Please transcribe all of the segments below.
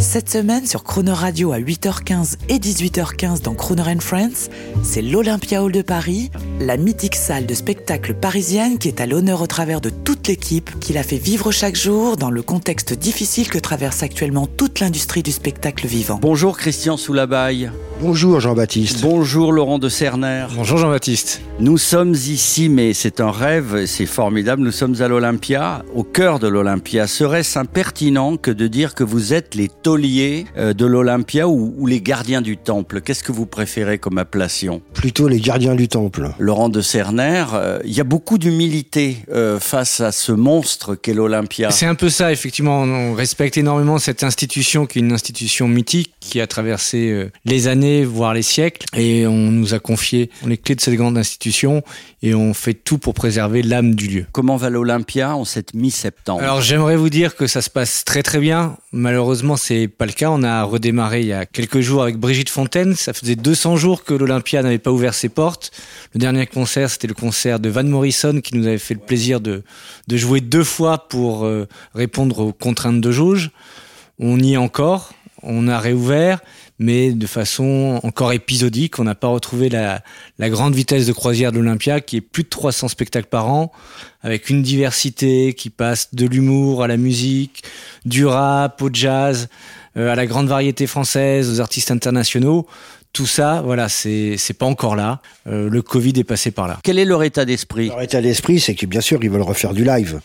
Cette semaine sur Croner Radio à 8h15 et 18h15 dans Croner and Friends, c'est l'Olympia Hall de Paris, la mythique salle de spectacle parisienne qui est à l'honneur au travers de toute l'équipe qui la fait vivre chaque jour dans le contexte difficile que traverse actuellement toute l'industrie du spectacle vivant. Bonjour Christian Soulabaille. Bonjour Jean-Baptiste. Bonjour Laurent de Cerner. Bonjour Jean-Baptiste. Nous sommes ici, mais c'est un rêve, c'est formidable. Nous sommes à l'Olympia, au cœur de l'Olympia. Serait-ce impertinent que de dire que vous êtes les tauliers euh, de l'Olympia ou, ou les gardiens du temple Qu'est-ce que vous préférez comme appellation? Plutôt les gardiens du temple. Laurent de Cerner, euh, il y a beaucoup d'humilité euh, face à ce monstre qu'est l'Olympia. C'est un peu ça, effectivement. On respecte énormément cette institution qui est une institution mythique qui a traversé euh, les années, voire les siècles. Et on nous a confié les clés de cette grande institution et on fait tout pour préserver l'âme du lieu. Comment va l'Olympia en cette mi-septembre? Alors j'aimerais vous dire que ça se passe très très bien. Malheureusement, c'est pas le cas. On a redémarré il y a quelques jours avec Brigitte Fontaine. Ça faisait 200 jours que l'Olympia n'avait pas ouvert ses portes. Le dernier concert, c'était le concert de Van Morrison qui nous avait fait le plaisir de, de jouer deux fois pour euh, répondre aux contraintes de jauge. On y est encore. On a réouvert, mais de façon encore épisodique. On n'a pas retrouvé la, la grande vitesse de croisière de l'Olympia, qui est plus de 300 spectacles par an, avec une diversité qui passe de l'humour à la musique, du rap au jazz, euh, à la grande variété française, aux artistes internationaux. Tout ça, voilà, c'est c'est pas encore là. Euh, le Covid est passé par là. Quel est leur état d'esprit? Leur état d'esprit, c'est que bien sûr, ils veulent refaire du live.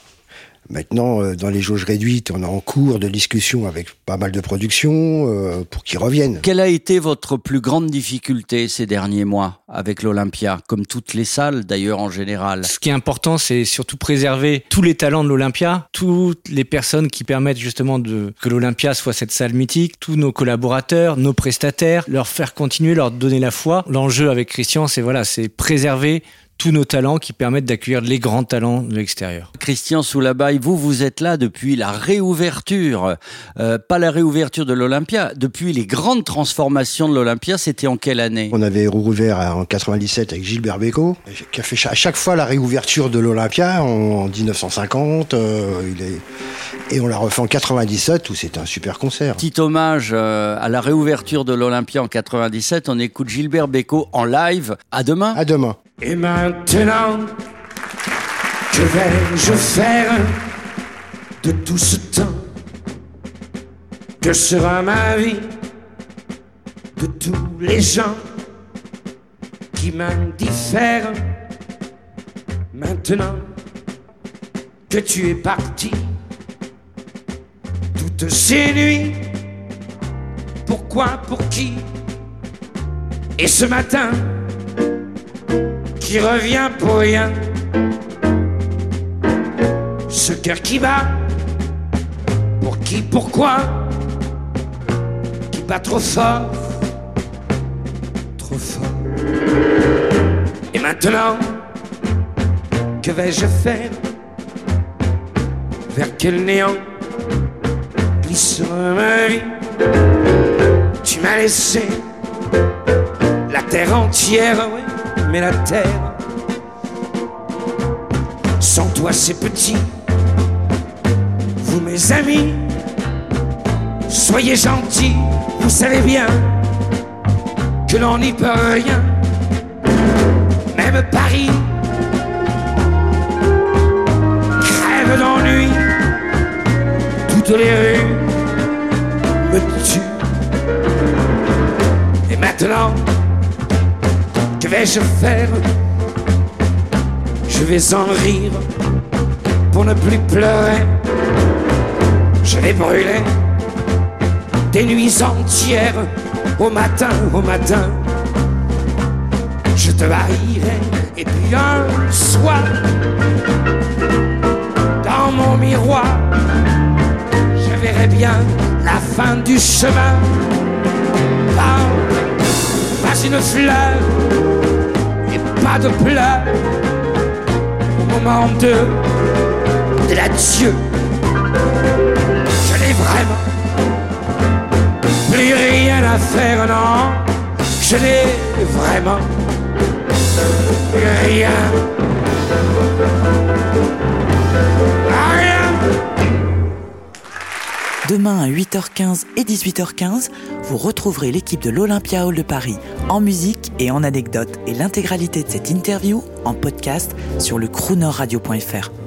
Maintenant, euh, dans les jauges réduites, on est en cours de discussion avec pas mal de productions euh, pour qu'ils reviennent. Quelle a été votre plus grande difficulté ces derniers mois avec l'Olympia, comme toutes les salles d'ailleurs en général? Ce qui est important, c'est surtout préserver tous les talents de l'Olympia, toutes les personnes qui permettent justement de, que l'Olympia soit cette salle mythique, tous nos collaborateurs, nos prestataires, leur faire continuer, leur donner la foi. L'enjeu avec Christian, c'est voilà, c'est préserver tous nos talents qui permettent d'accueillir les grands talents de l'extérieur. Christian Soulabaille, vous, vous êtes là depuis la réouverture, euh, pas la réouverture de l'Olympia, depuis les grandes transformations de l'Olympia, c'était en quelle année? On avait rouvert en 97 avec Gilbert Bécaud, qui a fait à chaque fois la réouverture de l'Olympia en 1950. euh, il est... Et on l'a refait en 97 où c'était un super concert. Petit hommage euh, à la réouverture de l'Olympia en 97, on écoute Gilbert Bécaud en live. À demain À demain. Et maintenant, que vais-je faire de tout ce temps Que sera ma vie de tous les gens qui m'indiffèrent Maintenant que tu es parti, toutes ces nuits, pourquoi, pour qui? Et ce matin, qui revient pour rien. Ce cœur qui bat, pour qui, pourquoi, qui bat trop fort, trop fort. Et maintenant, que vais-je faire? Vers quel néant glissera ma vie? Tu m'as laissé la terre entière, ouais mais la terre. Sans toi, c'est petit. Vous, mes amis, soyez gentils. Vous savez bien que l'on n'y peut rien. Même Paris crève d'ennui. Toutes les rues me tuent. Et maintenant, vais-je faire? Je vais en rire pour ne plus pleurer. Je vais brûler des nuits entières au matin, au matin. Je te haïrai et puis un soir, dans mon miroir, je verrai bien la fin du chemin. Par ma une fleur de au moment de, de l'adieu. Je n'ai vraiment plus rien à faire, non. Je n'ai vraiment. Rien. Demain à 8h15 et 18h15, vous retrouverez l'équipe de l'Olympia Hall de Paris en musique et en anecdotes et l'intégralité de cette interview en podcast sur le croonerradio.fr.